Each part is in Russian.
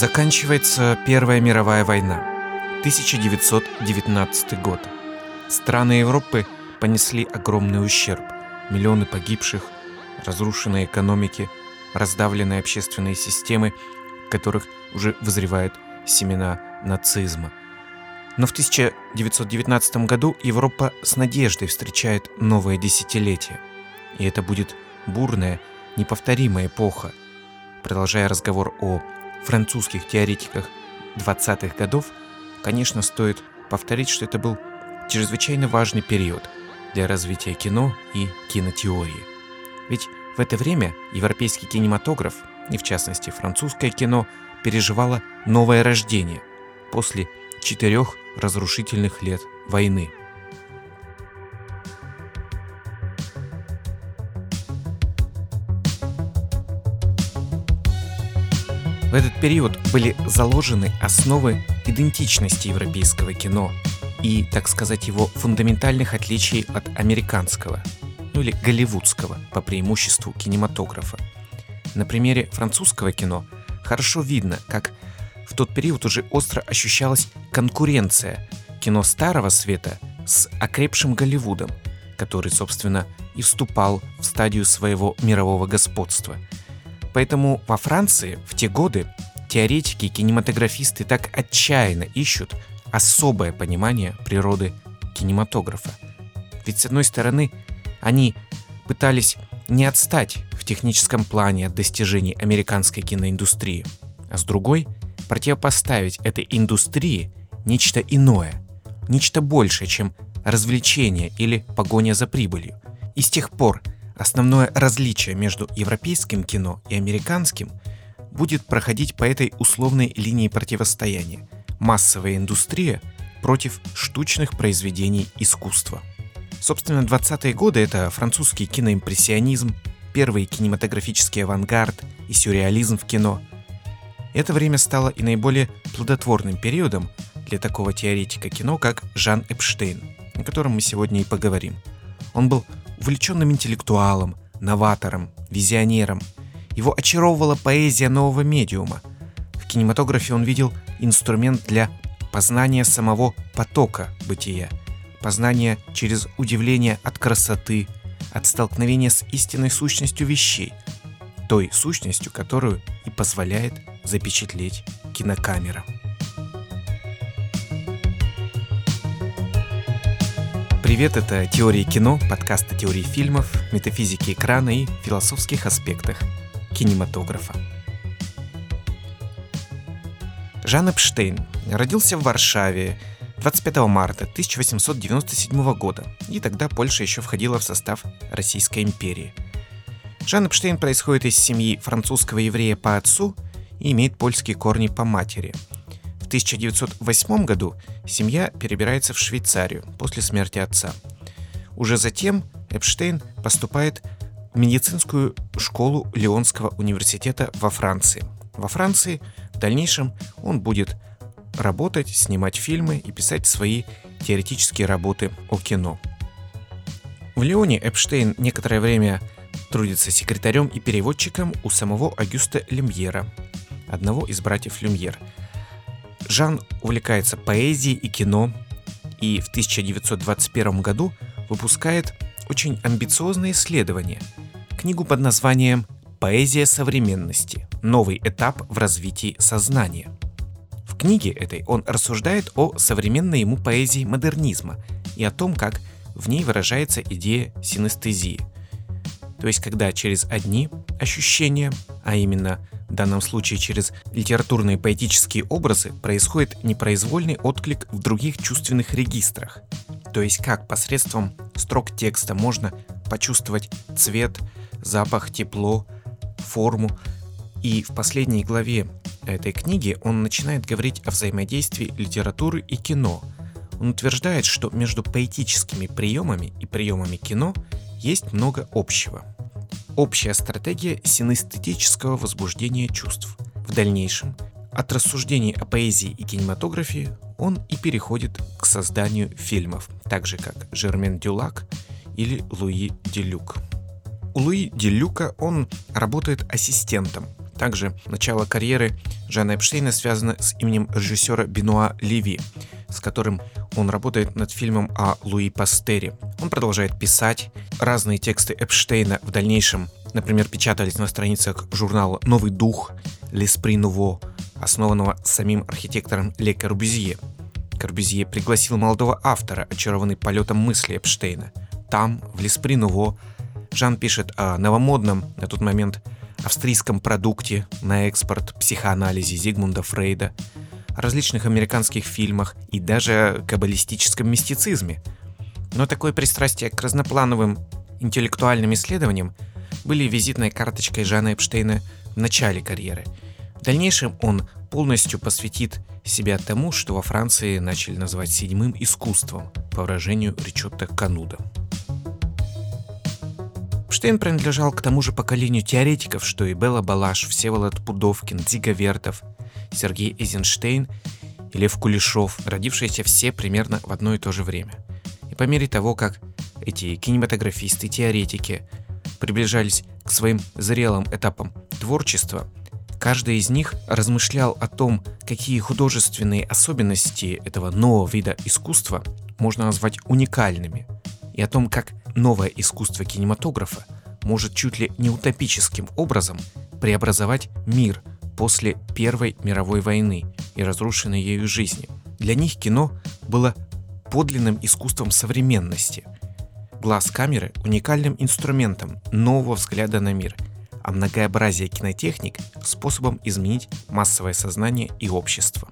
Заканчивается Первая мировая война. 1919 год. Страны Европы понесли огромный ущерб. Миллионы погибших, разрушенные экономики, раздавленные общественные системы, в которых уже вызревают семена нацизма. Но в 1919 году Европа с надеждой встречает новое десятилетие. И это будет бурная, неповторимая эпоха. Продолжая разговор о французских теоретиках 20-х годов, конечно, стоит повторить, что это был чрезвычайно важный период для развития кино и кинотеории. Ведь в это время европейский кинематограф, и в частности французское кино, переживало новое рождение после четырех разрушительных лет войны – В этот период были заложены основы идентичности европейского кино и, так сказать, его фундаментальных отличий от американского, ну или голливудского по преимуществу кинематографа. На примере французского кино хорошо видно, как в тот период уже остро ощущалась конкуренция кино старого света с окрепшим Голливудом, который, собственно, и вступал в стадию своего мирового господства – Поэтому во Франции в те годы теоретики и кинематографисты так отчаянно ищут особое понимание природы кинематографа. Ведь с одной стороны, они пытались не отстать в техническом плане от достижений американской киноиндустрии, а с другой – противопоставить этой индустрии нечто иное, нечто большее, чем развлечение или погоня за прибылью. И с тех пор Основное различие между европейским кино и американским будет проходить по этой условной линии противостояния – массовая индустрия против штучных произведений искусства. Собственно, 20-е годы – это французский киноимпрессионизм, первый кинематографический авангард и сюрреализм в кино. Это время стало и наиболее плодотворным периодом для такого теоретика кино, как Жан Эпштейн, о котором мы сегодня и поговорим. Он был увлеченным интеллектуалом, новатором, визионером. Его очаровывала поэзия нового медиума. В кинематографе он видел инструмент для познания самого потока бытия, познания через удивление от красоты, от столкновения с истинной сущностью вещей, той сущностью, которую и позволяет запечатлеть кинокамера. Привет, это «Теория кино», подкаст о теории фильмов, метафизике экрана и философских аспектах кинематографа. Жан Эпштейн родился в Варшаве 25 марта 1897 года, и тогда Польша еще входила в состав Российской империи. Жан Эпштейн происходит из семьи французского еврея по отцу и имеет польские корни по матери – 1908 году семья перебирается в Швейцарию после смерти отца. Уже затем Эпштейн поступает в медицинскую школу Лионского университета во Франции. Во Франции в дальнейшем он будет работать, снимать фильмы и писать свои теоретические работы о кино. В Лионе Эпштейн некоторое время трудится секретарем и переводчиком у самого Агюста Люмьера, одного из братьев Люмьер – Жан увлекается поэзией и кино, и в 1921 году выпускает очень амбициозное исследование, книгу под названием «Поэзия современности. Новый этап в развитии сознания». В книге этой он рассуждает о современной ему поэзии модернизма и о том, как в ней выражается идея синестезии. То есть, когда через одни ощущения, а именно в данном случае через литературные поэтические образы, происходит непроизвольный отклик в других чувственных регистрах. То есть как посредством строк текста можно почувствовать цвет, запах, тепло, форму. И в последней главе этой книги он начинает говорить о взаимодействии литературы и кино. Он утверждает, что между поэтическими приемами и приемами кино есть много общего – общая стратегия синестетического возбуждения чувств. В дальнейшем, от рассуждений о поэзии и кинематографии он и переходит к созданию фильмов, так же как Жермен Дюлак или Луи Делюк. У Луи Делюка он работает ассистентом, Также начало карьеры Жана Эпштейна связано с именем режиссера Бенуа Леви, с которым он работает над фильмом о Луи Пастере. Он продолжает писать. Разные тексты Эпштейна в дальнейшем, например, печатались на страницах журнала «Новый дух» L'Esprit Nouveau, основанного самим архитектором Ле Корбюзье. Корбюзье пригласил молодого автора, очарованный полетом мысли Эпштейна. Там, в L'Esprit Nouveau, Жан пишет о новомодном на тот момент австрийском продукте на экспорт психоанализе Зигмунда Фрейда, различных американских фильмах и даже каббалистическом мистицизме. Но такое пристрастие к разноплановым интеллектуальным исследованиям были визитной карточкой Жана Эпштейна в начале карьеры. В дальнейшем он полностью посвятит себя тому, что во Франции начали называть седьмым искусством, по выражению Ричотта Кануда. Штейн принадлежал к тому же поколению теоретиков, что и Белла Балаш, Всеволод Пудовкин, Дзига Вертов, Сергей Эйзенштейн и Лев Кулешов, родившиеся все примерно в одно и то же время. И по мере того, как эти кинематографисты, теоретики приближались к своим зрелым этапам творчества, каждый из них размышлял о том, какие художественные особенности этого нового вида искусства можно назвать уникальными, и о том, как новое искусство кинематографа может чуть ли не утопическим образом преобразовать мир после Первой мировой войны и разрушенной ею жизни. Для них кино было подлинным искусством современности. Глаз камеры – уникальным инструментом нового взгляда на мир, а многообразие кинотехник – способом изменить массовое сознание и общество.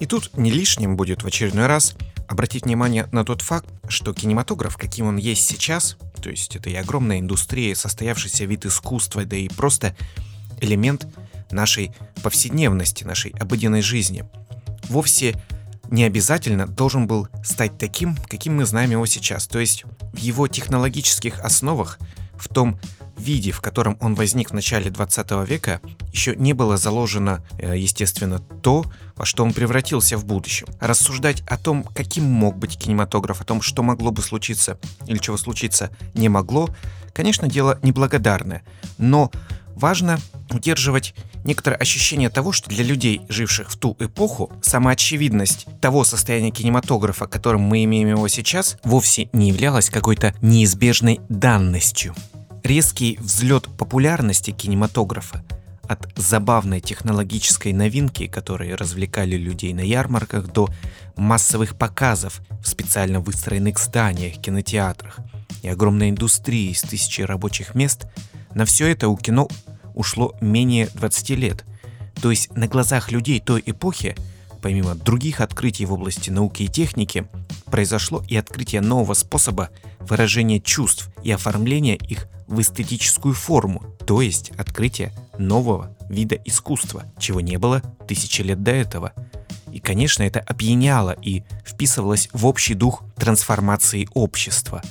И тут не лишним будет в очередной раз обратить внимание на тот факт, что кинематограф, каким он есть сейчас, то есть это и огромная индустрия, состоявшийся вид искусства, да и просто элемент нашей повседневности, нашей обыденной жизни, вовсе не обязательно должен был стать таким, каким мы знаем его сейчас. То есть в его технологических основах, в том виде, в котором он возник в начале 20 века, еще не было заложено, э, естественно, то, во что он превратился в будущем. Рассуждать о том, каким мог быть кинематограф, о том, что могло бы случиться или чего случиться не могло, конечно, дело неблагодарное. Но важно удерживать некоторое ощущение того, что для людей, живших в ту эпоху, самоочевидность того состояния кинематографа, которым мы имеем его сейчас, вовсе не являлась какой-то неизбежной данностью. Резкий взлет популярности кинематографа от забавной технологической новинки, которые развлекали людей на ярмарках, до массовых показов в специально выстроенных зданиях, кинотеатрах и огромной индустрии с тысячей рабочих мест, на все это у кино ушло менее 20 лет. То есть на глазах людей той эпохи, помимо других открытий в области науки и техники, произошло и открытие нового способа выражения чувств и оформления их в эстетическую форму, то есть открытие нового вида искусства, чего не было тысячи лет до этого. И, конечно, это опьяняло и вписывалось в общий дух трансформации общества.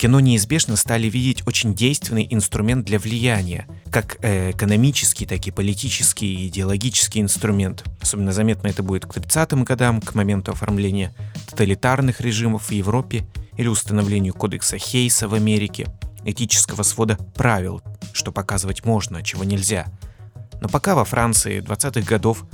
Кино неизбежно стали видеть очень действенный инструмент для влияния, как э, экономический, так и политический и идеологический инструмент. Особенно заметно это будет к 30-м годам, к моменту оформления тоталитарных режимов в Европе или установлению кодекса Хейса в Америке – этического свода правил, что показывать можно, а чего нельзя. Но пока во Франции 20-х годов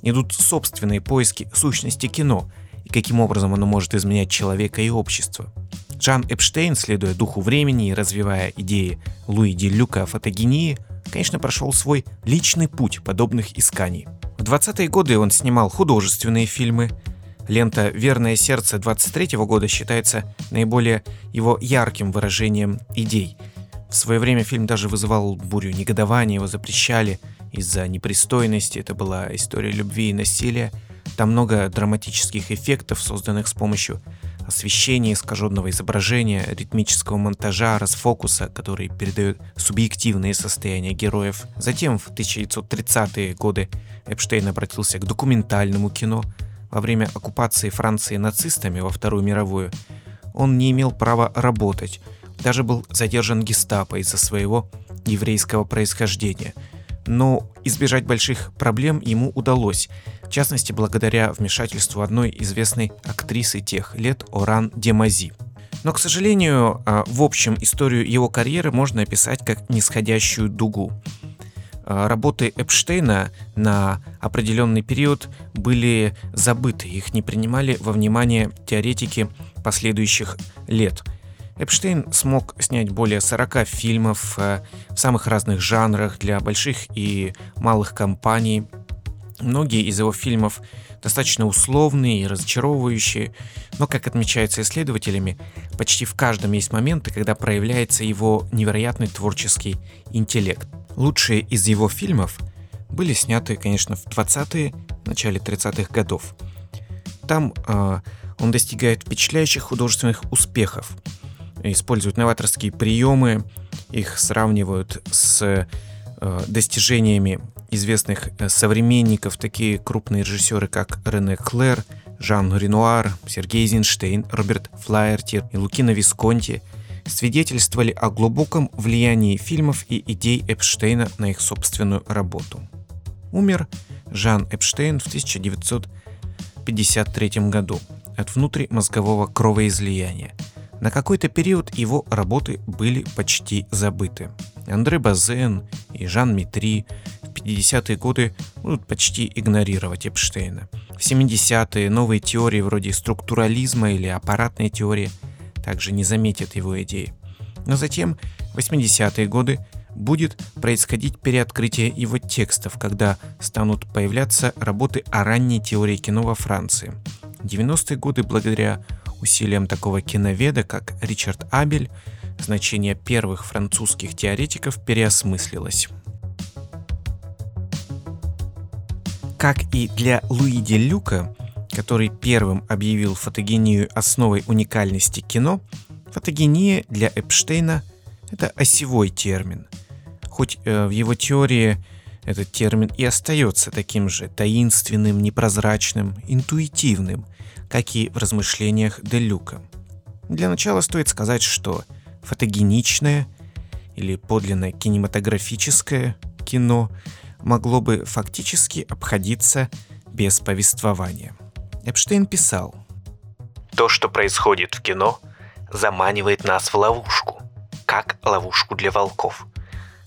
идут собственные поиски сущности кино и каким образом оно может изменять человека и общество. Жан Эпштейн, следуя духу времени и развивая идеи Луи Ди Люка о фотогении, конечно, прошел свой личный путь подобных исканий. В 20-е годы он снимал художественные фильмы, Лента «Верное сердце» 23 года считается наиболее его ярким выражением идей. В свое время фильм даже вызывал бурю негодования, его запрещали из-за непристойности. Это была история любви и насилия. Там много драматических эффектов, созданных с помощью освещения, искаженного изображения, ритмического монтажа, расфокуса, который передает субъективные состояния героев. Затем в 1930-е годы Эпштейн обратился к документальному кино – во время оккупации Франции нацистами во Вторую мировую, он не имел права работать, даже был задержан гестапо из-за своего еврейского происхождения. Но избежать больших проблем ему удалось, частности благодаря вмешательству одной известной актрисы тех лет Оран Демази. Но, к сожалению, а, в общем историю его карьеры можно описать как нисходящую дугу. э, работы Эпштейна на определенный период были забыты, их не принимали во внимание теоретики последующих лет. Эпштейн смог снять более 40 фильмов э, в самых разных жанрах для больших и малых компаний. Многие из его фильмов достаточно условные и разочаровывающие, но, как отмечается исследователями, почти в каждом есть моменты, когда проявляется его невероятный творческий интеллект. Лучшие из его фильмов были сняты, конечно, в 20-е, начале 30-х годов. Там э, он достигает впечатляющих художественных успехов, использует новаторские приемы, их сравнивают с э, достижениями известных э, современников, такие крупные режиссеры, как Рене Клэр, Жан Ренуар, Сергей Эйзенштейн, Роберт Флаерти и Лукино Висконти свидетельствовали о глубоком влиянии фильмов и идей Эпштейна на их собственную работу. Умер Жан Эпштейн в 1953 году от внутримозгового кровоизлияния. На какой-то период его работы были почти забыты. Андре Базен и Жан Митри 50-е годы будут почти игнорировать Эпштейна. В 70-е новые теории вроде структурализма или аппаратной теории также не заметят его идеи. Но затем, в 80-е годы, будет происходить переоткрытие его текстов, когда станут появляться работы о ранней теории кино во Франции. В 90-е годы, благодаря усилиям такого киноведа, как Ричард Абель, значение первых французских теоретиков переосмыслилось. Как и для Луиди Люка, который первым объявил фотогению основой уникальности кино, фотогения для Эпштейна – это осевой термин. Хоть э, в его теории этот термин и остается таким же таинственным, непрозрачным, интуитивным, как и в размышлениях Де Люка. Для начала стоит сказать, что фотогеничное или подлинное кинематографическое кино – могло бы фактически обходиться без повествования. Эпштейн писал, «То, что происходит в кино, заманивает нас в ловушку, как ловушку для волков.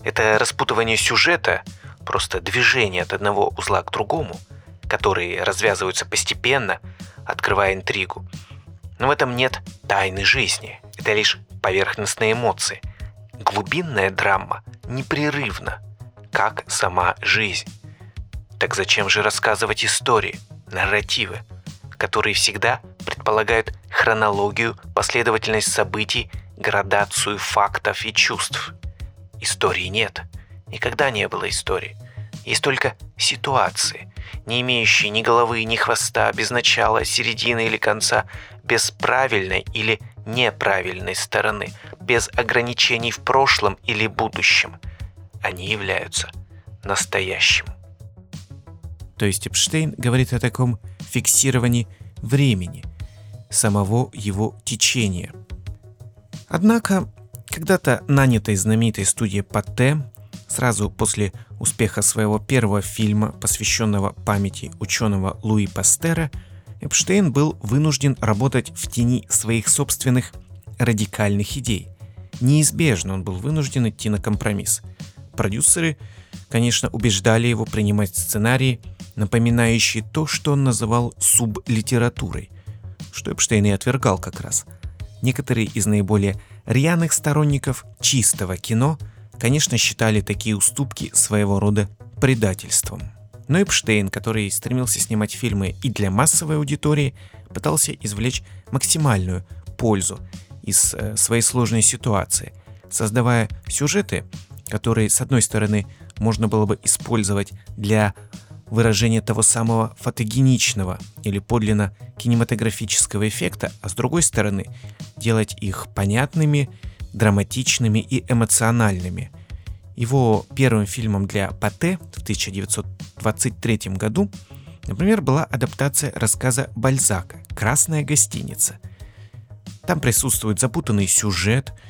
Это распутывание сюжета, просто движение от одного узла к другому, которые развязываются постепенно, открывая интригу. Но в этом нет тайны жизни, это лишь поверхностные эмоции. Глубинная драма непрерывна, как сама жизнь. Так зачем же рассказывать истории, нарративы, которые всегда предполагают хронологию, последовательность событий, градацию фактов и чувств? Истории нет. Никогда не было истории. Есть только ситуации, не имеющие ни головы, ни хвоста, без начала, середины или конца, без правильной или неправильной стороны, без ограничений в прошлом или будущем – они являются настоящим. То есть Эпштейн говорит о таком фиксировании времени, самого его течения. Однако, когда-то нанятой знаменитой студией Патте, сразу после успеха своего первого фильма, посвященного памяти ученого Луи Пастера, Эпштейн был вынужден работать в тени своих собственных радикальных идей. Неизбежно он был вынужден идти на компромисс – Продюсеры, конечно, убеждали его принимать сценарии, напоминающие то, что он называл сублитературой, что Эпштейн и отвергал как раз. Некоторые из наиболее рьяных сторонников чистого кино, конечно, считали такие уступки своего рода предательством. Но Эпштейн, который стремился снимать фильмы и для массовой аудитории, пытался извлечь максимальную пользу из э, своей сложной ситуации, создавая сюжеты, которые, с одной стороны, можно было бы использовать для выражения того самого фотогеничного или подлинно кинематографического эффекта, а с другой стороны, делать их понятными, драматичными и эмоциональными. Его первым фильмом для Пате в 1923 году, например, была адаптация рассказа Бальзака «Красная гостиница». Там присутствует запутанный сюжет –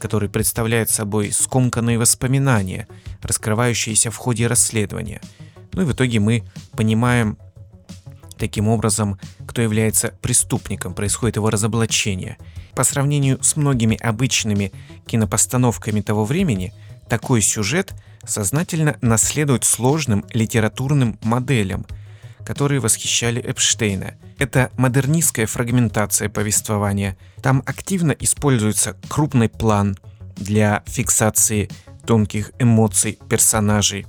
который представляет собой скомканные воспоминания, раскрывающиеся в ходе расследования. Ну и в итоге мы понимаем таким образом, кто является преступником, происходит его разоблачение. По сравнению с многими обычными кинопостановками того времени, такой сюжет сознательно наследует сложным литературным моделям, которые восхищали Эпштейна. Это модернистская фрагментация повествования. Там активно используется крупный план для фиксации тонких эмоций персонажей.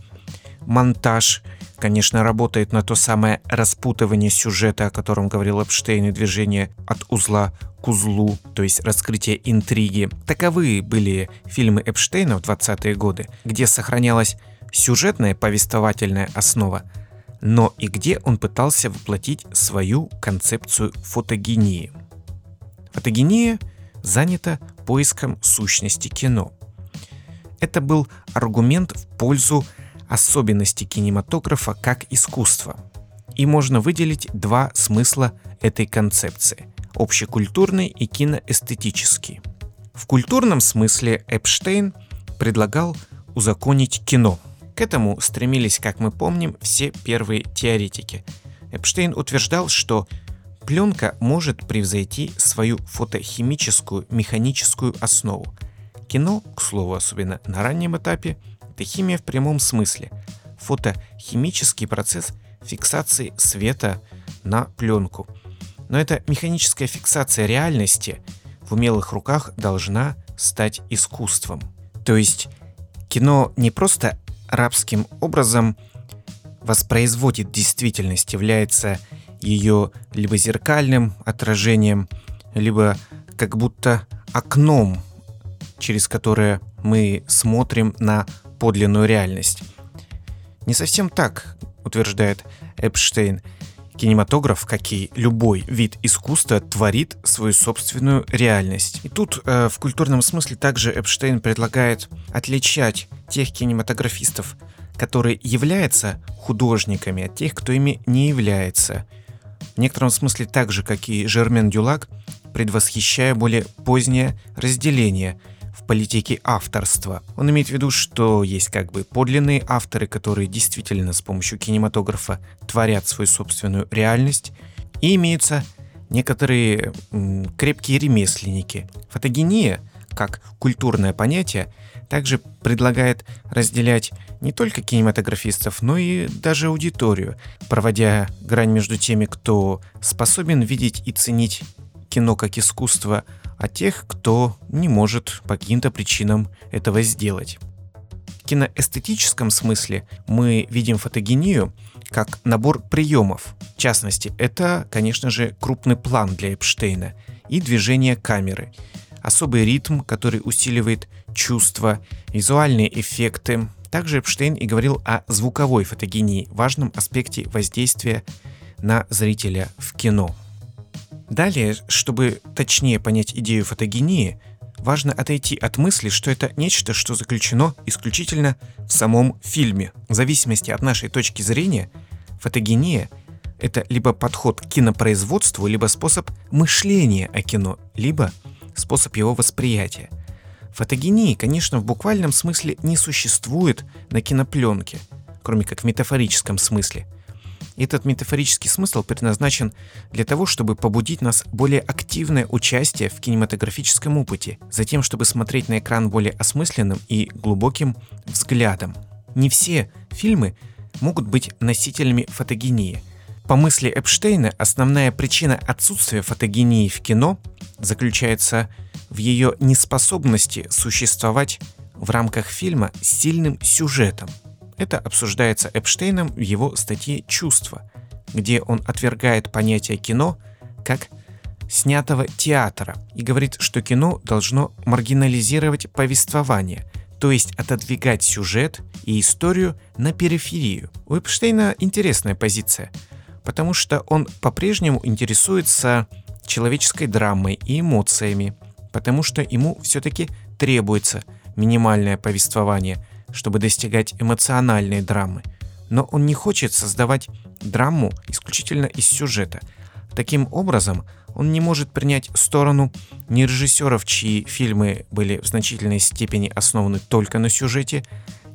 Монтаж, конечно, работает на то самое распутывание сюжета, о котором говорил Эпштейн, и движение от узла к узлу, то есть раскрытие интриги. Таковы были фильмы Эпштейна в 20-е годы, где сохранялась сюжетная повествовательная основа, но и где он пытался воплотить свою концепцию фотогении. Фотогения занята поиском сущности кино. Это был аргумент в пользу особенностей кинематографа как искусства. И можно выделить два смысла этой концепции общекультурный и киноэстетический. В культурном смысле Эпштейн предлагал узаконить кино. К этому стремились, как мы помним, все первые теоретики. Эпштейн утверждал, что пленка может превзойти свою фотохимическую, механическую основу. Кино, к слову, особенно на раннем этапе, это химия в прямом смысле. Фотохимический процесс фиксации света на пленку – но эта механическая фиксация реальности в умелых руках должна стать искусством. То есть кино не просто рабским образом воспроизводит действительность, является ее либо зеркальным отражением, либо как будто окном, через которое мы смотрим на подлинную реальность. Не совсем так, утверждает Эпштейн. Кинематограф, как и любой вид искусства, творит свою собственную реальность. И тут э, в культурном смысле также Эпштейн предлагает отличать тех кинематографистов, которые являются художниками, от тех, кто ими не является. В некотором смысле так же, как и Жермен Дюлак, предвосхищая более позднее разделение – в политике авторства. Он имеет в виду, что есть как бы подлинные авторы, которые действительно с помощью кинематографа творят свою собственную реальность, и имеются некоторые м, крепкие ремесленники. Фотогения, как культурное понятие, также предлагает разделять не только кинематографистов, но и даже аудиторию, проводя грань между теми, кто способен видеть и ценить кино как искусство, а тех, кто не может по каким-то причинам этого сделать. В киноэстетическом смысле мы видим фотогению как набор приемов. В частности, это, конечно же, крупный план для Эпштейна и движение камеры, особый ритм, который усиливает чувства, визуальные эффекты. Также Эпштейн и говорил о звуковой фотогении, важном аспекте воздействия на зрителя в кино. Далее, чтобы точнее понять идею фотогении, важно отойти от мысли, что это нечто, что заключено исключительно в самом фильме. В зависимости от нашей точки зрения, фотогения — это либо подход к кинопроизводству, либо способ мышления о кино, либо способ его восприятия. Фотогении, конечно, в буквальном смысле не существует на кинопленке, кроме как в метафорическом смысле — этот метафорический смысл предназначен для того, чтобы побудить нас более активное участие в кинематографическом опыте, затем, чтобы смотреть на экран более осмысленным и глубоким взглядом. Не все фильмы могут быть носителями фотогении. По мысли Эпштейна, основная причина отсутствия фотогении в кино заключается в ее неспособности существовать в рамках фильма с сильным сюжетом – это обсуждается Эпштейном в его статье «Чувство», где он отвергает понятие кино как снятого театра и говорит, что кино должно маргинализировать повествование, то есть отодвигать сюжет и историю на периферию. У Эпштейна интересная позиция, потому что он по-прежнему интересуется человеческой драмой и эмоциями, потому что ему все-таки требуется минимальное повествование – чтобы достигать эмоциональной драмы, но он не хочет создавать драму исключительно из сюжета. Таким образом, он не может принять сторону ни режиссеров, чьи фильмы были в значительной степени основаны только на сюжете,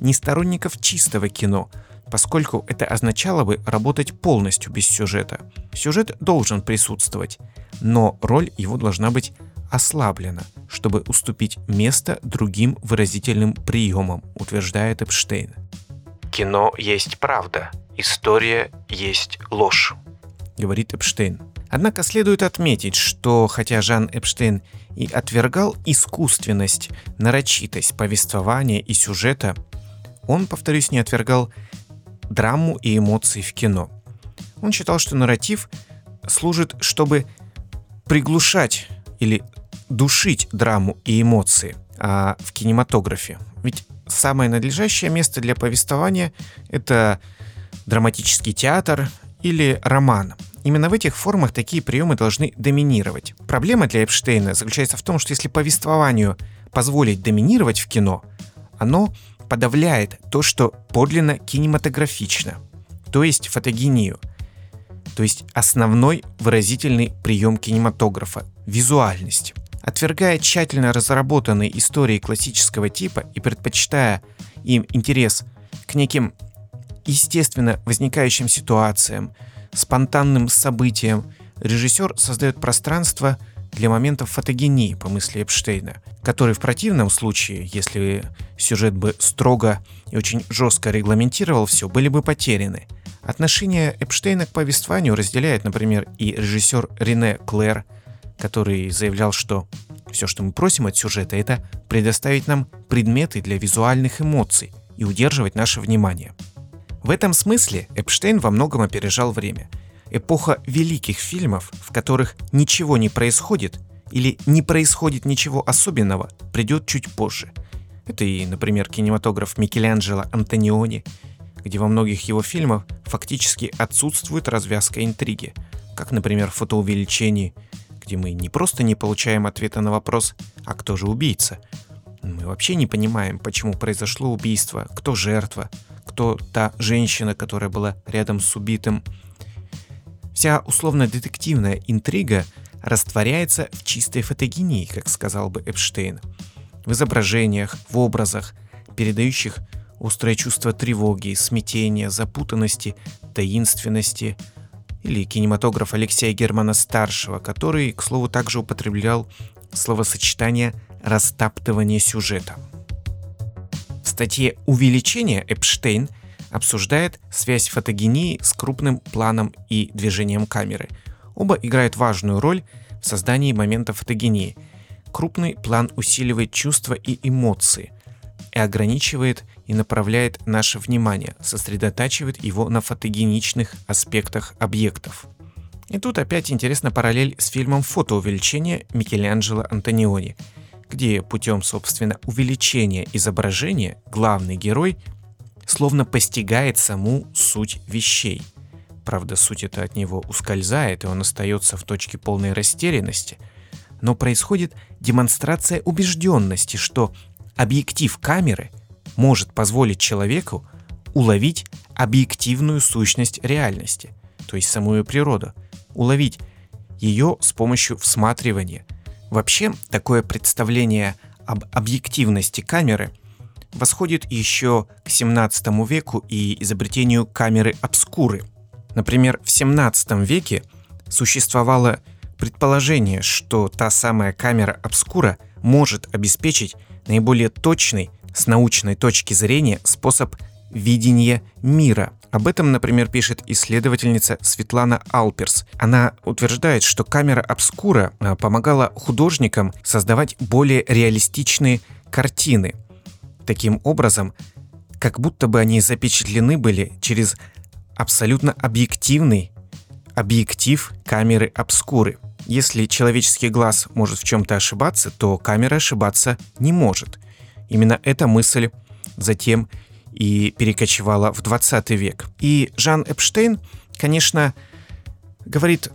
ни сторонников чистого кино, поскольку это означало бы работать полностью без сюжета. Сюжет должен присутствовать, но роль его должна быть ослаблено, чтобы уступить место другим выразительным приемам, утверждает Эпштейн. Кино есть правда, история есть ложь, говорит Эпштейн. Однако следует отметить, что хотя Жан Эпштейн и отвергал искусственность, нарочитость повествования и сюжета, он, повторюсь, не отвергал драму и эмоции в кино. Он считал, что нарратив служит, чтобы приглушать или душить драму и эмоции а в кинематографе. Ведь самое надлежащее место для повествования — это драматический театр или роман. Именно в этих формах такие приемы должны доминировать. Проблема для Эпштейна заключается в том, что если повествованию позволить доминировать в кино, оно подавляет то, что подлинно кинематографично, то есть фотогению, то есть основной выразительный прием кинематографа – визуальность. Отвергая тщательно разработанные истории классического типа и предпочитая им интерес к неким естественно возникающим ситуациям, спонтанным событиям, режиссер создает пространство – для моментов фотогении, по мысли Эпштейна, который в противном случае, если сюжет бы строго и очень жестко регламентировал все, были бы потеряны. Отношение Эпштейна к повествованию разделяет, например, и режиссер Рене Клэр, который заявлял, что все, что мы просим от сюжета, это предоставить нам предметы для визуальных эмоций и удерживать наше внимание. В этом смысле Эпштейн во многом опережал время – Эпоха великих фильмов, в которых ничего не происходит или не происходит ничего особенного, придет чуть позже. Это и, например, кинематограф Микеланджело Антониони, где во многих его фильмах фактически отсутствует развязка интриги, как, например, в фотоувеличении, где мы не просто не получаем ответа на вопрос «А кто же убийца?», мы вообще не понимаем, почему произошло убийство, кто жертва, кто та женщина, которая была рядом с убитым, Вся условно-детективная интрига растворяется в чистой фотогении, как сказал бы Эпштейн. В изображениях, в образах, передающих острое чувство тревоги, смятения, запутанности, таинственности, или кинематограф Алексея Германа-старшего, который, к слову, также употреблял словосочетание «растаптывание сюжета». В статье «Увеличение» Эпштейн – обсуждает связь фотогении с крупным планом и движением камеры. Оба играют важную роль в создании момента фотогении. Крупный план усиливает чувства и эмоции и ограничивает и направляет наше внимание, сосредотачивает его на фотогеничных аспектах объектов. И тут опять интересна параллель с фильмом «Фотоувеличение» Микеланджело Антониони, где путем, собственно, увеличения изображения главный герой словно постигает саму суть вещей. Правда, суть это от него ускользает, и он остается в точке полной растерянности. Но происходит демонстрация убежденности, что объектив камеры может позволить человеку уловить объективную сущность реальности, то есть саму ее природу, уловить ее с помощью всматривания. Вообще, такое представление об объективности камеры восходит еще к 17 веку и изобретению камеры обскуры. Например, в 17 веке существовало предположение, что та самая камера обскура может обеспечить наиболее точный с научной точки зрения способ видения мира. Об этом, например, пишет исследовательница Светлана Алперс. Она утверждает, что камера обскура а, помогала художникам создавать более реалистичные картины – таким образом, как будто бы они запечатлены были через абсолютно объективный объектив камеры обскуры. Если человеческий глаз может в чем-то ошибаться, то камера ошибаться не может. Именно эта мысль затем и перекочевала в 20 век. И Жан Эпштейн, конечно, говорит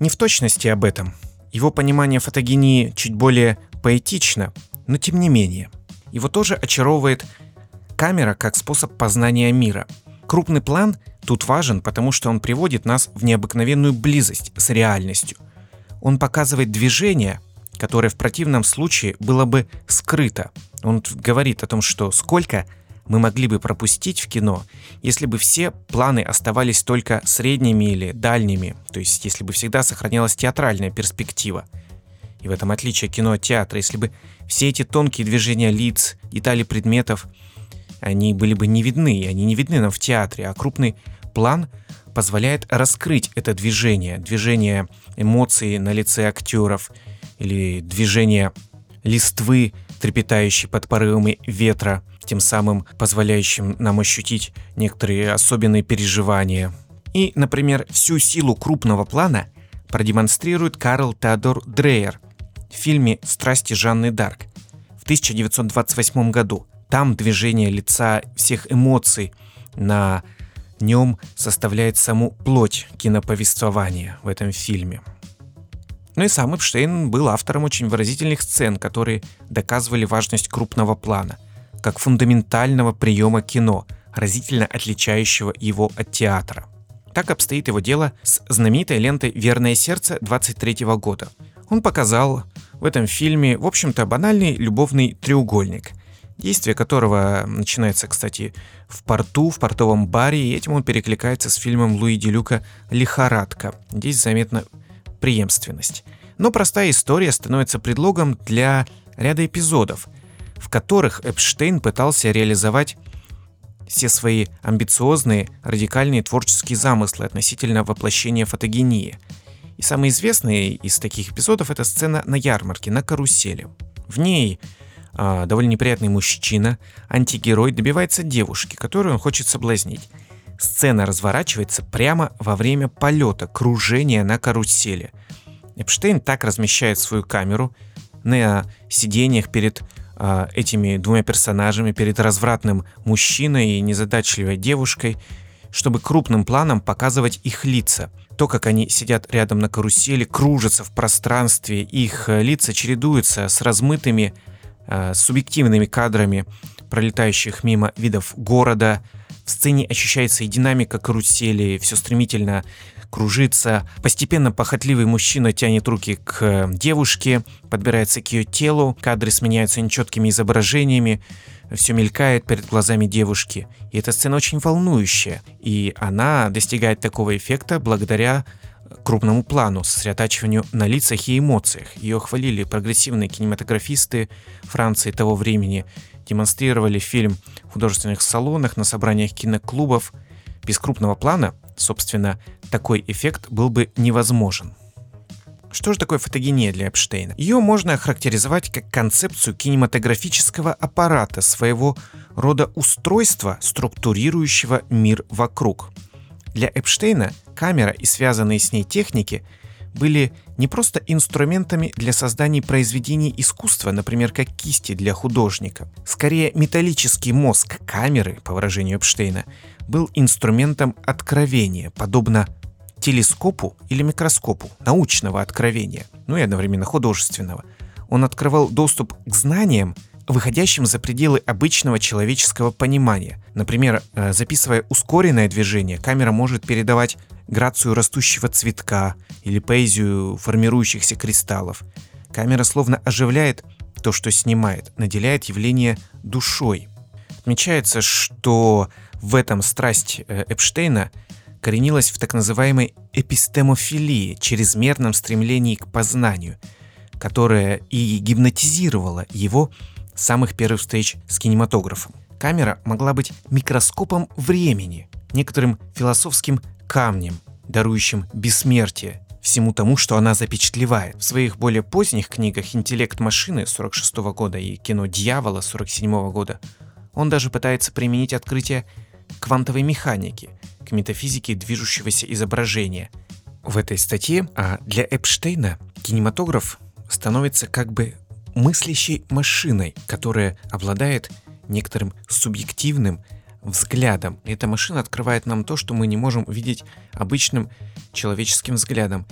не в точности об этом. Его понимание фотогении чуть более поэтично, но тем не менее – его тоже очаровывает камера как способ познания мира. Крупный план тут важен, потому что он приводит нас в необыкновенную близость с реальностью. Он показывает движение, которое в противном случае было бы скрыто. Он говорит о том, что сколько мы могли бы пропустить в кино, если бы все планы оставались только средними или дальними, то есть если бы всегда сохранялась театральная перспектива. И в этом отличие кино от театра. Если бы все эти тонкие движения лиц, детали предметов, они были бы не видны, они не видны нам в театре, а крупный план позволяет раскрыть это движение, движение эмоций на лице актеров или движение листвы, трепетающей под порывами ветра, тем самым позволяющим нам ощутить некоторые особенные переживания. И, например, всю силу крупного плана продемонстрирует Карл Теодор Дрейер в фильме «Страсти Жанны Дарк» в 1928 году. Там движение лица всех эмоций на нем составляет саму плоть киноповествования в этом фильме. Ну и сам Эпштейн был автором очень выразительных сцен, которые доказывали важность крупного плана, как фундаментального приема кино, разительно отличающего его от театра. Так обстоит его дело с знаменитой лентой «Верное сердце» 23 года. Он показал в этом фильме, в общем-то, банальный любовный треугольник, действие которого начинается, кстати, в порту, в портовом баре, и этим он перекликается с фильмом Луи Делюка «Лихорадка». Здесь заметна преемственность. Но простая история становится предлогом для ряда эпизодов, в которых Эпштейн пытался реализовать все свои амбициозные, радикальные творческие замыслы относительно воплощения фотогении. И самый известный из таких эпизодов это сцена на ярмарке, на карусели. В ней э, довольно неприятный мужчина, антигерой, добивается девушки, которую он хочет соблазнить. Сцена разворачивается прямо во время полета, кружения на карусели. Эпштейн так размещает свою камеру на сиденьях перед э, этими двумя персонажами, перед развратным мужчиной и незадачливой девушкой, чтобы крупным планом показывать их лица. То, как они сидят рядом на карусели, кружатся в пространстве, их э, лица чередуются с размытыми, э, субъективными кадрами пролетающих мимо видов города, в сцене ощущается и динамика карусели, все стремительно кружится. Постепенно похотливый мужчина тянет руки к девушке, подбирается к ее телу, кадры сменяются нечеткими изображениями, все мелькает перед глазами девушки. И эта сцена очень волнующая, и она достигает такого эффекта благодаря крупному плану, сосредотачиванию на лицах и эмоциях. Ее хвалили прогрессивные кинематографисты Франции того времени, демонстрировали фильм в художественных салонах, на собраниях киноклубов. Без крупного плана, собственно, такой эффект был бы невозможен. Что же такое фотогения для Эпштейна? Ее можно охарактеризовать как концепцию кинематографического аппарата, своего рода устройства, структурирующего мир вокруг. Для Эпштейна камера и связанные с ней техники были не просто инструментами для создания произведений искусства, например, как кисти для художника. Скорее, металлический мозг камеры, по выражению Эпштейна, был инструментом откровения, подобно телескопу или микроскопу, научного откровения, ну и одновременно художественного. Он открывал доступ к знаниям, выходящим за пределы обычного человеческого понимания. Например, э, записывая ускоренное движение, камера может передавать грацию растущего цветка или поэзию формирующихся кристаллов. Камера словно оживляет то, что снимает, наделяет явление душой. Отмечается, что в этом страсть э, Эпштейна коренилась в так называемой эпистемофилии, чрезмерном стремлении к познанию, которое и гипнотизировало его самых первых встреч с кинематографом. Камера могла быть микроскопом времени, некоторым философским камнем, дарующим бессмертие всему тому, что она запечатлевает. В своих более поздних книгах «Интеллект машины» 46 года и «Кино дьявола» 47 года он даже пытается применить открытие квантовой механики к метафизике движущегося изображения. В этой статье а для Эпштейна кинематограф становится как бы мыслящей машиной, которая обладает некоторым субъективным взглядом. эта машина открывает нам то, что мы не можем видеть обычным человеческим взглядом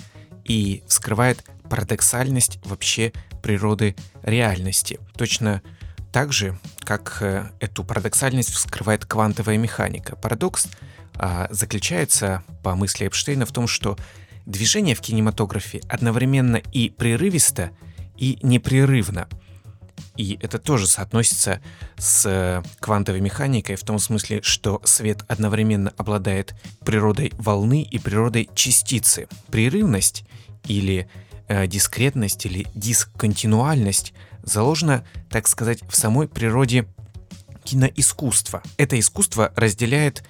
и вскрывает парадоксальность вообще природы реальности. Точно так же, как э, эту парадоксальность вскрывает квантовая механика. Парадокс а, заключается, по мысли Эпштейна, в том, что движение в кинематографе одновременно и прерывисто, и непрерывно – и это тоже соотносится с э, квантовой механикой в том смысле, что свет одновременно обладает природой волны и природой частицы. Прерывность или э, дискретность или дисконтинуальность заложена, так сказать, в самой природе киноискусства. Это искусство разделяет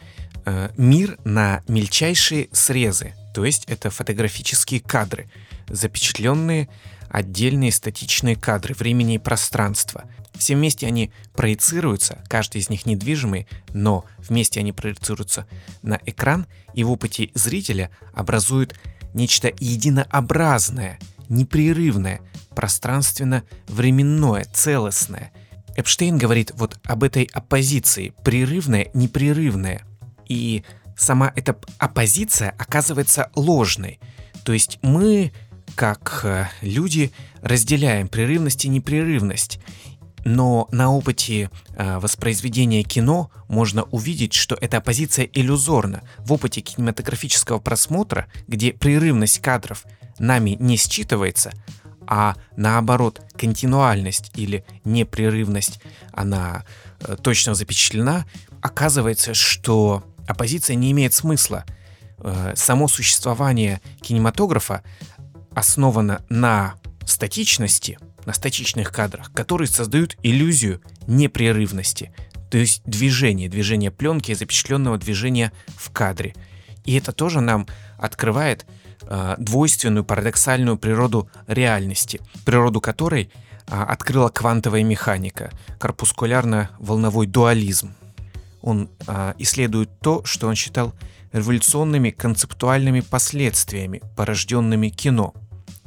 э, мир на мельчайшие срезы, то есть это фотографические кадры, запечатленные отдельные статичные кадры времени и пространства. Все вместе они проецируются, каждый из них недвижимый, но вместе они проецируются на экран и в опыте зрителя образуют нечто единообразное, непрерывное, пространственно-временное, целостное. Эпштейн говорит вот об этой оппозиции, прерывное, непрерывное. И сама эта оппозиция оказывается ложной. То есть мы, как э, люди, разделяем прерывность и непрерывность. Но на опыте э, воспроизведения кино можно увидеть, что эта оппозиция иллюзорна. В опыте кинематографического просмотра, где прерывность кадров нами не считывается, а наоборот континуальность или непрерывность, она э, точно запечатлена, оказывается, что оппозиция не имеет смысла. Само существование кинематографа основано на статичности, на статичных кадрах, которые создают иллюзию непрерывности, то есть движение, движение пленки, запечатленного движения в кадре. И это тоже нам открывает э, двойственную, парадоксальную природу реальности, природу которой э, открыла квантовая механика, корпускулярно-волновой дуализм. Он э, исследует то, что он считал революционными концептуальными последствиями, порожденными кино.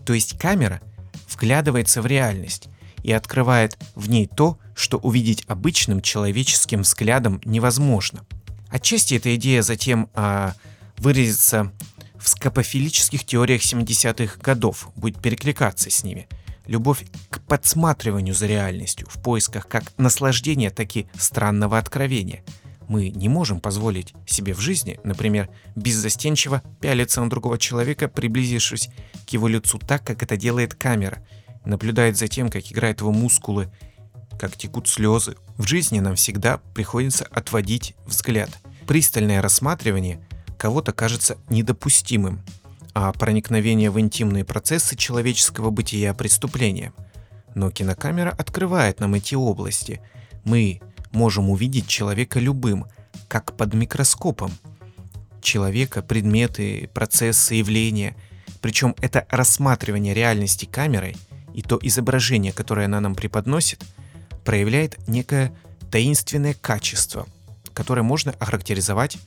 То есть камера вглядывается в реальность и открывает в ней то, что увидеть обычным человеческим взглядом невозможно. Отчасти эта идея затем а, выразится в скопофилических теориях 70-х годов, будет перекликаться с ними. Любовь к подсматриванию за реальностью в поисках как наслаждения, так и странного откровения – мы не можем позволить себе в жизни, например, беззастенчиво пялиться на другого человека, приблизившись к его лицу так, как это делает камера, наблюдает за тем, как играют его мускулы, как текут слезы. В жизни нам всегда приходится отводить взгляд. Пристальное рассматривание кого-то кажется недопустимым, а проникновение в интимные процессы человеческого бытия преступлением. Но кинокамера открывает нам эти области. Мы можем увидеть человека любым, как под микроскопом. Человека, предметы, процессы, явления. Причем это рассматривание реальности камерой и то изображение, которое она нам преподносит, проявляет некое таинственное качество, которое можно охарактеризовать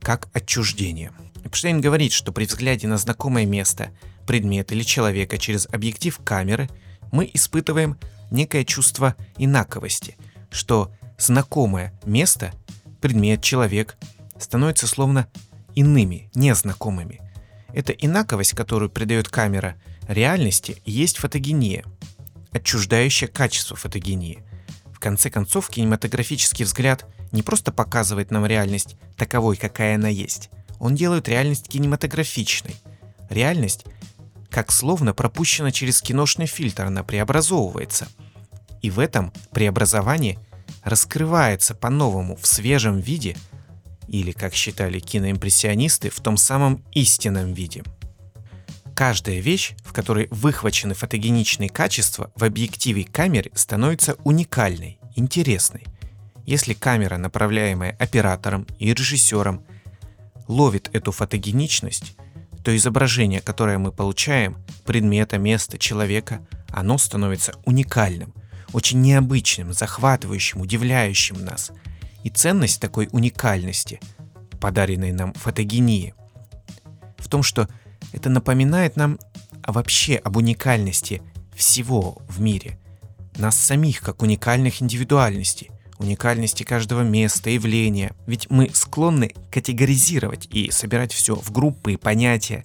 как отчуждение. Эпштейн говорит, что при взгляде на знакомое место, предмет или человека через объектив камеры мы испытываем некое чувство инаковости, что знакомое место, предмет, человек становятся словно иными, незнакомыми. Эта инаковость, которую придает камера реальности, есть фотогения, отчуждающее качество фотогении. В конце концов, кинематографический взгляд не просто показывает нам реальность таковой, какая она есть. Он делает реальность кинематографичной. Реальность, как словно пропущена через киношный фильтр, она преобразовывается. И в этом преобразовании – раскрывается по-новому в свежем виде, или, как считали киноимпрессионисты, в том самом истинном виде. Каждая вещь, в которой выхвачены фотогеничные качества в объективе камеры, становится уникальной, интересной. Если камера, направляемая оператором и режиссером, ловит эту фотогеничность, то изображение, которое мы получаем, предмета, места, человека, оно становится уникальным, очень необычным, захватывающим, удивляющим нас. И ценность такой уникальности, подаренной нам фотогении, в том, что это напоминает нам вообще об уникальности всего в мире, нас самих как уникальных индивидуальностей, уникальности каждого места, явления. Ведь мы склонны категоризировать и собирать все в группы и понятия.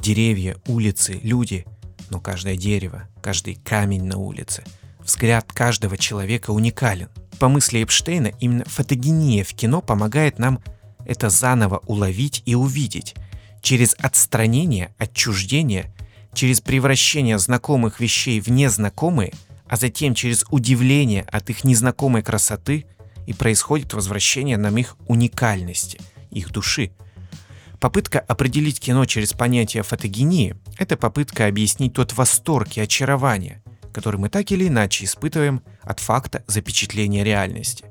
Деревья, улицы, люди. Но каждое дерево, каждый камень на улице – Взгляд каждого человека уникален. По мысли Эпштейна, именно фотогения в кино помогает нам это заново уловить и увидеть. Через отстранение, отчуждение, через превращение знакомых вещей в незнакомые, а затем через удивление от их незнакомой красоты и происходит возвращение нам их уникальности, их души. Попытка определить кино через понятие фотогении – это попытка объяснить тот восторг и очарование, который мы так или иначе испытываем от факта запечатления реальности.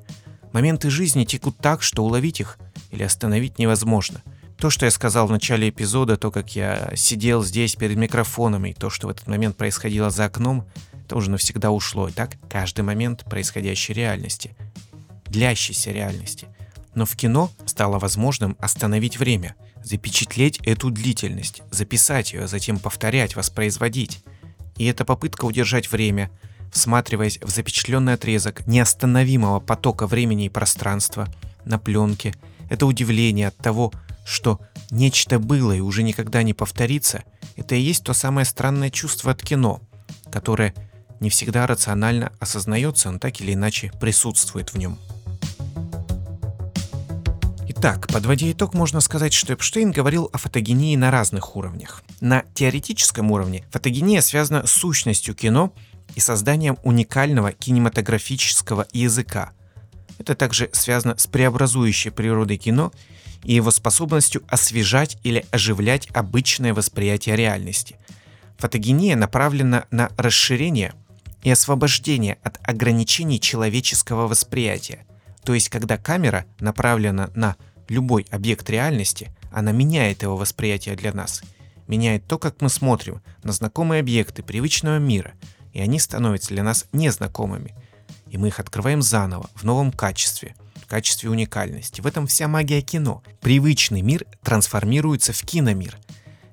Моменты жизни текут так, что уловить их или остановить невозможно. То, что я сказал в начале эпизода, то, как я сидел здесь перед микрофоном, и то, что в этот момент происходило за окном, это уже навсегда ушло. И так каждый момент происходящей реальности, длящейся реальности. Но в кино стало возможным остановить время, запечатлеть эту длительность, записать ее, а затем повторять, воспроизводить. И эта попытка удержать время, всматриваясь в запечатленный отрезок неостановимого потока времени и пространства на пленке, это удивление от того, что нечто было и уже никогда не повторится, это и есть то самое странное чувство от кино, которое не всегда рационально осознается, но так или иначе присутствует в нем. Итак, подводя итог, можно сказать, что Эпштейн говорил о фотогении на разных уровнях. На теоретическом уровне фотогения связана с сущностью кино и созданием уникального кинематографического языка. Это также связано с преобразующей природой кино и его способностью освежать или оживлять обычное восприятие реальности. Фотогения направлена на расширение и освобождение от ограничений человеческого восприятия – то есть, когда камера направлена на любой объект реальности, она меняет его восприятие для нас, меняет то, как мы смотрим на знакомые объекты привычного мира, и они становятся для нас незнакомыми. И мы их открываем заново, в новом качестве, в качестве уникальности. В этом вся магия кино. Привычный мир трансформируется в киномир.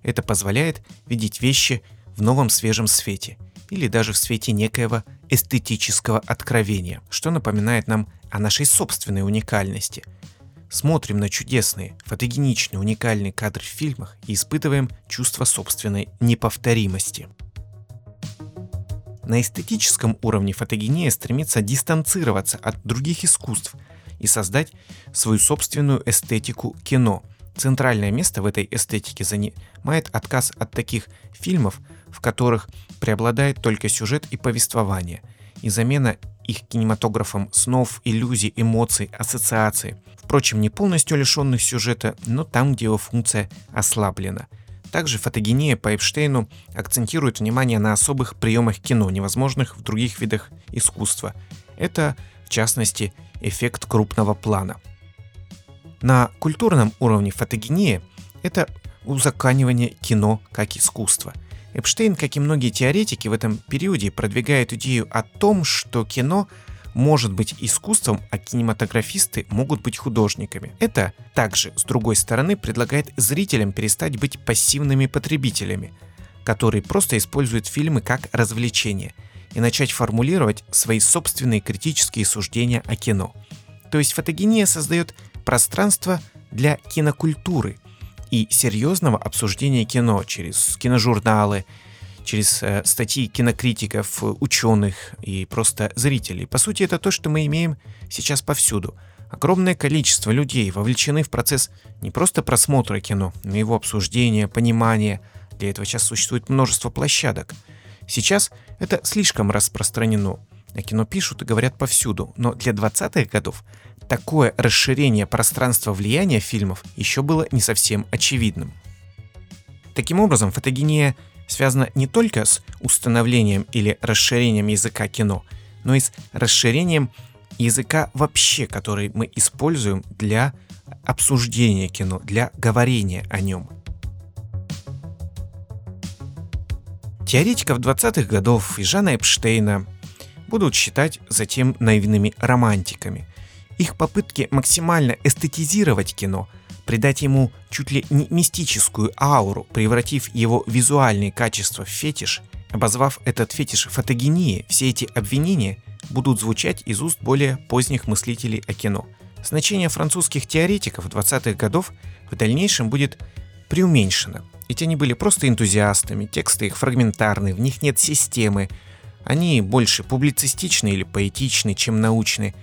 Это позволяет видеть вещи в новом свежем свете или даже в свете некоего эстетического откровения, что напоминает нам о нашей собственной уникальности. Смотрим на чудесные, фотогеничные, уникальные кадры в фильмах и испытываем чувство собственной неповторимости. На эстетическом уровне фотогения стремится дистанцироваться от других искусств и создать свою собственную эстетику кино. Центральное место в этой эстетике занимает отказ от таких фильмов, в которых преобладает только сюжет и повествование, и замена их кинематографом снов, иллюзий, эмоций, ассоциаций. Впрочем, не полностью лишенных сюжета, но там, где его функция ослаблена. Также фотогения по Эпштейну акцентирует внимание на особых приемах кино, невозможных в других видах искусства. Это, в частности, эффект крупного плана. На культурном уровне фотогения это узаканивание кино как искусства – Эпштейн, как и многие теоретики в этом периоде, продвигает идею о том, что кино может быть искусством, а кинематографисты могут быть художниками. Это также, с другой стороны, предлагает зрителям перестать быть пассивными потребителями, которые просто используют фильмы как развлечение, и начать формулировать свои собственные критические суждения о кино. То есть фотогения создает пространство для кинокультуры, и серьезного обсуждения кино через киножурналы, через э, статьи кинокритиков, ученых и просто зрителей. По сути, это то, что мы имеем сейчас повсюду. Огромное количество людей вовлечены в процесс не просто просмотра кино, но и его обсуждения, понимания. Для этого сейчас существует множество площадок. Сейчас это слишком распространено. О кино пишут и говорят повсюду, но для 20-х годов такое расширение пространства влияния фильмов еще было не совсем очевидным. Таким образом, фотогения связана не только с установлением или расширением языка кино, но и с расширением языка вообще, который мы используем для обсуждения кино, для говорения о нем. Теоретиков 20-х годов и Жана Эпштейна будут считать затем наивными романтиками – их попытки максимально эстетизировать кино, придать ему чуть ли не мистическую ауру, превратив его визуальные качества в фетиш, обозвав этот фетиш фотогенией, все эти обвинения будут звучать из уст более поздних мыслителей о кино. Значение французских теоретиков 20-х годов в дальнейшем будет преуменьшено, ведь они были просто энтузиастами, тексты их фрагментарны, в них нет системы, они больше публицистичны или поэтичны, чем научны,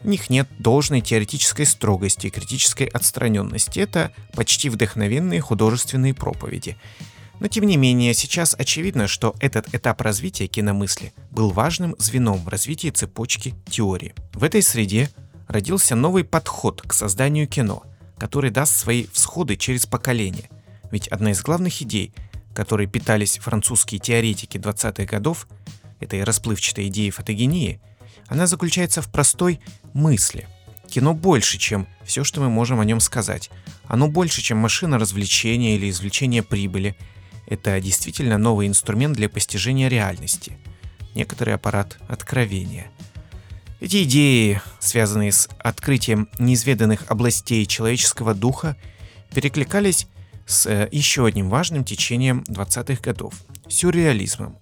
в них нет должной теоретической строгости и критической отстраненности. Это почти вдохновенные художественные проповеди. Но тем не менее, сейчас очевидно, что этот этап развития киномысли был важным звеном в развитии цепочки теории. В этой среде родился новый подход к созданию кино, который даст свои всходы через поколения. Ведь одна из главных идей, которой питались французские теоретики 20-х годов, этой расплывчатой идеи фотогении, она заключается в простой мысли. Кино больше, чем все, что мы можем о нем сказать. Оно больше, чем машина развлечения или извлечения прибыли. Это действительно новый инструмент для постижения реальности. Некоторый аппарат откровения. Эти идеи, связанные с открытием неизведанных областей человеческого духа, перекликались с э, еще одним важным течением 20-х годов – сюрреализмом.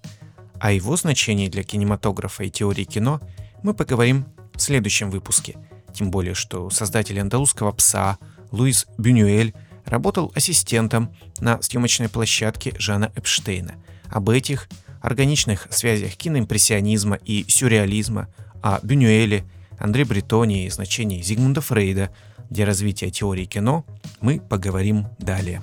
О его значении для кинематографа и теории кино мы поговорим в следующем выпуске. Тем более, что создатель андалузского пса Луис Бюнюэль работал ассистентом на съемочной площадке Жана Эпштейна. Об этих органичных связях киноимпрессионизма и сюрреализма, о Бюнюэле, Андре Бретоне и значении Зигмунда Фрейда для развития теории кино мы поговорим далее.